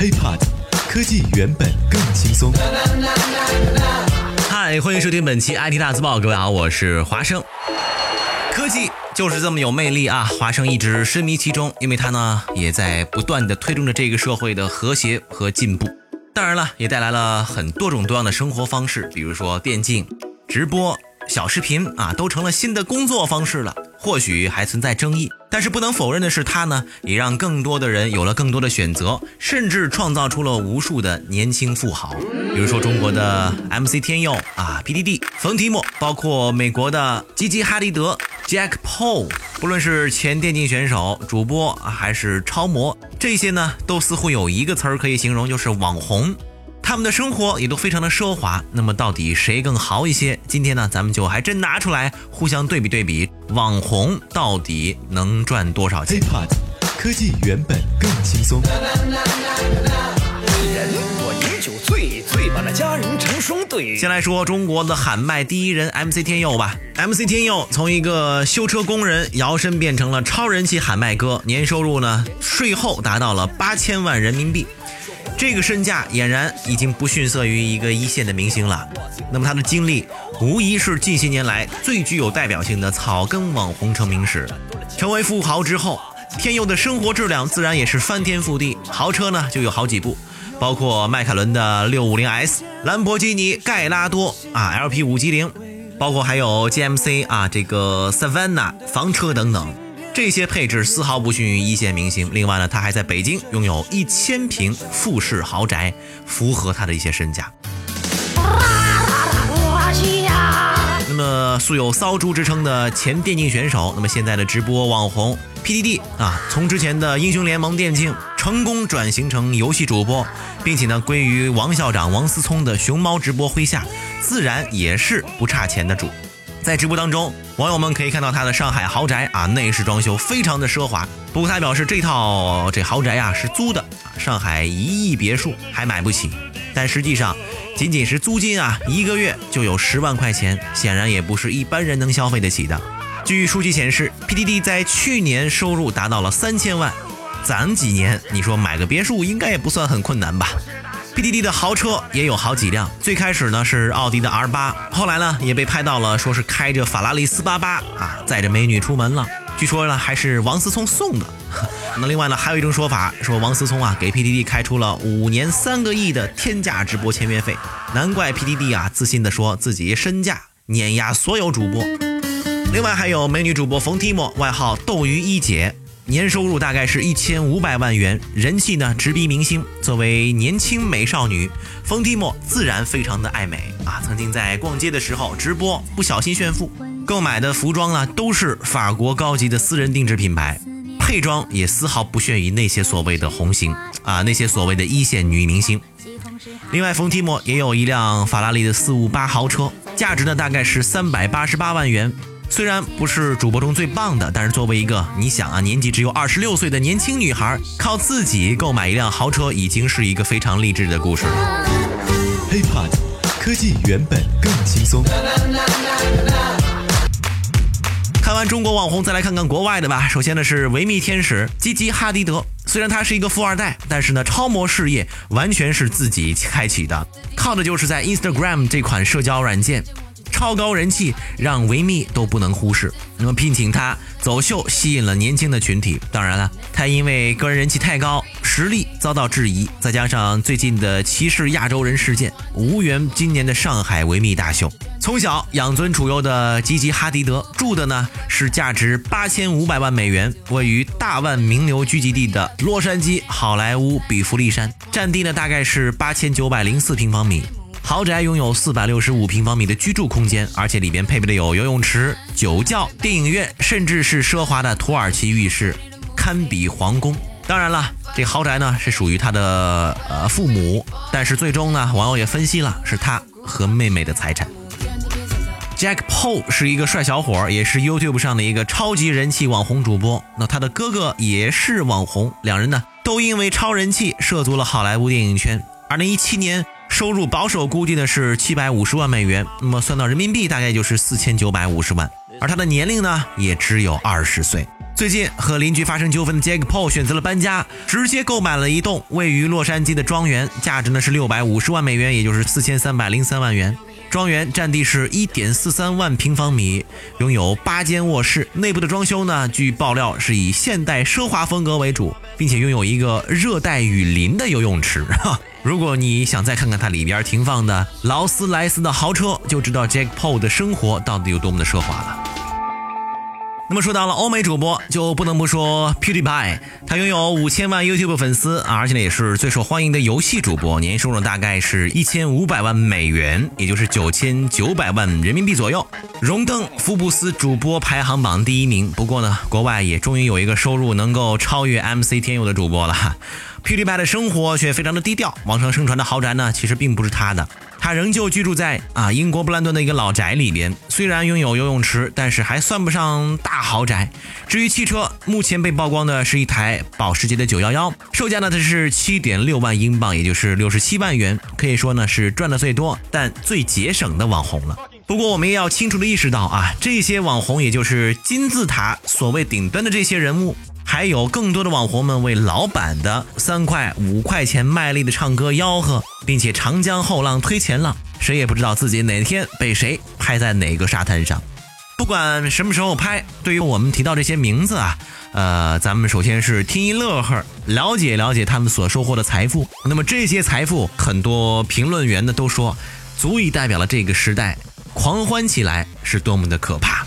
HiPod，科技原本更轻松。嗨，欢迎收听本期 IT 大字报，各位好，我是华生。科技就是这么有魅力啊！华生一直深迷其中，因为它呢也在不断的推动着这个社会的和谐和进步。当然了，也带来了很多种多样的生活方式，比如说电竞、直播、小视频啊，都成了新的工作方式了。或许还存在争议，但是不能否认的是，它呢也让更多的人有了更多的选择，甚至创造出了无数的年轻富豪。比如说中国的 MC 天佑啊，PDD、冯提莫，包括美国的吉吉哈迪德、Jack Paul，不论是前电竞选手、主播还是超模，这些呢都似乎有一个词儿可以形容，就是网红。他们的生活也都非常的奢华，那么到底谁更豪一些？今天呢，咱们就还真拿出来互相对比对比，网红到底能赚多少钱？HiPod，科技原本更轻松。人我饮酒醉，醉把那佳人成双对。先来说中国的喊麦第一人 MC 天佑吧。MC 天佑从一个修车工人摇身变成了超人气喊麦哥，年收入呢税后达到了八千万人民币。这个身价俨然已经不逊色于一个一线的明星了。那么他的经历无疑是近些年来最具有代表性的草根网红成名史。成为富豪之后，天佑的生活质量自然也是翻天覆地。豪车呢就有好几部，包括迈凯伦的 650S、兰博基尼盖拉多啊 LP 五7 0包括还有 GMC 啊这个 Savannah 房车等等。这些配置丝毫不逊于一线明星。另外呢，他还在北京拥有一千平复式豪宅，符合他的一些身价。那么素有“骚猪”之称的前电竞选手，那么现在的直播网红 PDD 啊，从之前的英雄联盟电竞成功转型成游戏主播，并且呢归于王校长王思聪的熊猫直播麾下，自然也是不差钱的主。在直播当中，网友们可以看到他的上海豪宅啊，内饰装修非常的奢华。不过他表示，这套这豪宅啊是租的，上海一亿别墅还买不起。但实际上，仅仅是租金啊，一个月就有十万块钱，显然也不是一般人能消费得起的。据数据显示，PDD 在去年收入达到了三千万，攒几年，你说买个别墅应该也不算很困难吧？PDD 的豪车也有好几辆，最开始呢是奥迪的 R8，后来呢也被拍到了，说是开着法拉利488啊，载着美女出门了。据说呢还是王思聪送的。那另外呢还有一种说法，说王思聪啊给 PDD 开出了五年三个亿的天价直播签约费，难怪 PDD 啊自信的说自己身价碾压所有主播。另外还有美女主播冯提莫，外号斗鱼一姐。年收入大概是一千五百万元，人气呢直逼明星。作为年轻美少女，冯提莫自然非常的爱美啊。曾经在逛街的时候直播，不小心炫富，购买的服装呢都是法国高级的私人定制品牌，配装也丝毫不逊于那些所谓的红星啊，那些所谓的一线女明星。另外，冯提莫也有一辆法拉利的四五八豪车，价值呢大概是三百八十八万元。虽然不是主播中最棒的，但是作为一个你想啊，年纪只有二十六岁的年轻女孩，靠自己购买一辆豪车，已经是一个非常励志的故事了。HiPod，科技原本更轻松。看完中国网红，再来看看国外的吧。首先呢是维密天使吉吉哈迪德，虽然他是一个富二代，但是呢超模事业完全是自己开启的，靠的就是在 Instagram 这款社交软件。超高人气让维密都不能忽视，那么聘请他走秀吸引了年轻的群体。当然了，他因为个人人气太高，实力遭到质疑，再加上最近的歧视亚洲人事件，无缘今年的上海维密大秀。从小养尊处优的吉吉哈迪德住的呢是价值八千五百万美元、位于大万名流聚集地的洛杉矶好莱坞比弗利山，占地呢大概是八千九百零四平方米。豪宅拥有四百六十五平方米的居住空间，而且里边配备的有游泳池、酒窖、电影院，甚至是奢华的土耳其浴室，堪比皇宫。当然了，这豪宅呢是属于他的呃父母，但是最终呢，网友也分析了，是他和妹妹的财产。Jack Paul 是一个帅小伙，也是 YouTube 上的一个超级人气网红主播。那他的哥哥也是网红，两人呢都因为超人气涉足了好莱坞电影圈。二零一七年。收入保守估计呢是七百五十万美元，那么算到人民币大概就是四千九百五十万。而他的年龄呢，也只有二十岁。最近和邻居发生纠纷的 Jack Paul 选择了搬家，直接购买了一栋位于洛杉矶的庄园，价值呢是六百五十万美元，也就是四千三百零三万元。庄园占地是一点四三万平方米，拥有八间卧室。内部的装修呢，据爆料是以现代奢华风格为主，并且拥有一个热带雨林的游泳池。哈，如果你想再看看它里边停放的劳斯莱斯的豪车，就知道 Jack Paul 的生活到底有多么的奢华了。那么说到了欧美主播，就不能不说 PewDiePie，他拥有五千万 YouTube 粉丝，而且呢也是最受欢迎的游戏主播，年收入大概是一千五百万美元，也就是九千九百万人民币左右，荣登福布斯主播排行榜第一名。不过呢，国外也终于有一个收入能够超越 MC 天佑的主播了。PewDiePie 的生活却非常的低调，网上盛传的豪宅呢，其实并不是他的。他仍旧居住在啊英国布兰顿的一个老宅里边，虽然拥有游泳池，但是还算不上大豪宅。至于汽车，目前被曝光的是一台保时捷的911，售价呢它是七点六万英镑，也就是六十七万元，可以说呢是赚的最多，但最节省的网红了。不过我们也要清楚的意识到啊，这些网红也就是金字塔所谓顶端的这些人物。还有更多的网红们为老板的三块五块钱卖力的唱歌吆喝，并且长江后浪推前浪，谁也不知道自己哪天被谁拍在哪个沙滩上。不管什么时候拍，对于我们提到这些名字啊，呃，咱们首先是听一乐呵，了解了解他们所收获的财富。那么这些财富，很多评论员呢都说，足以代表了这个时代狂欢起来是多么的可怕。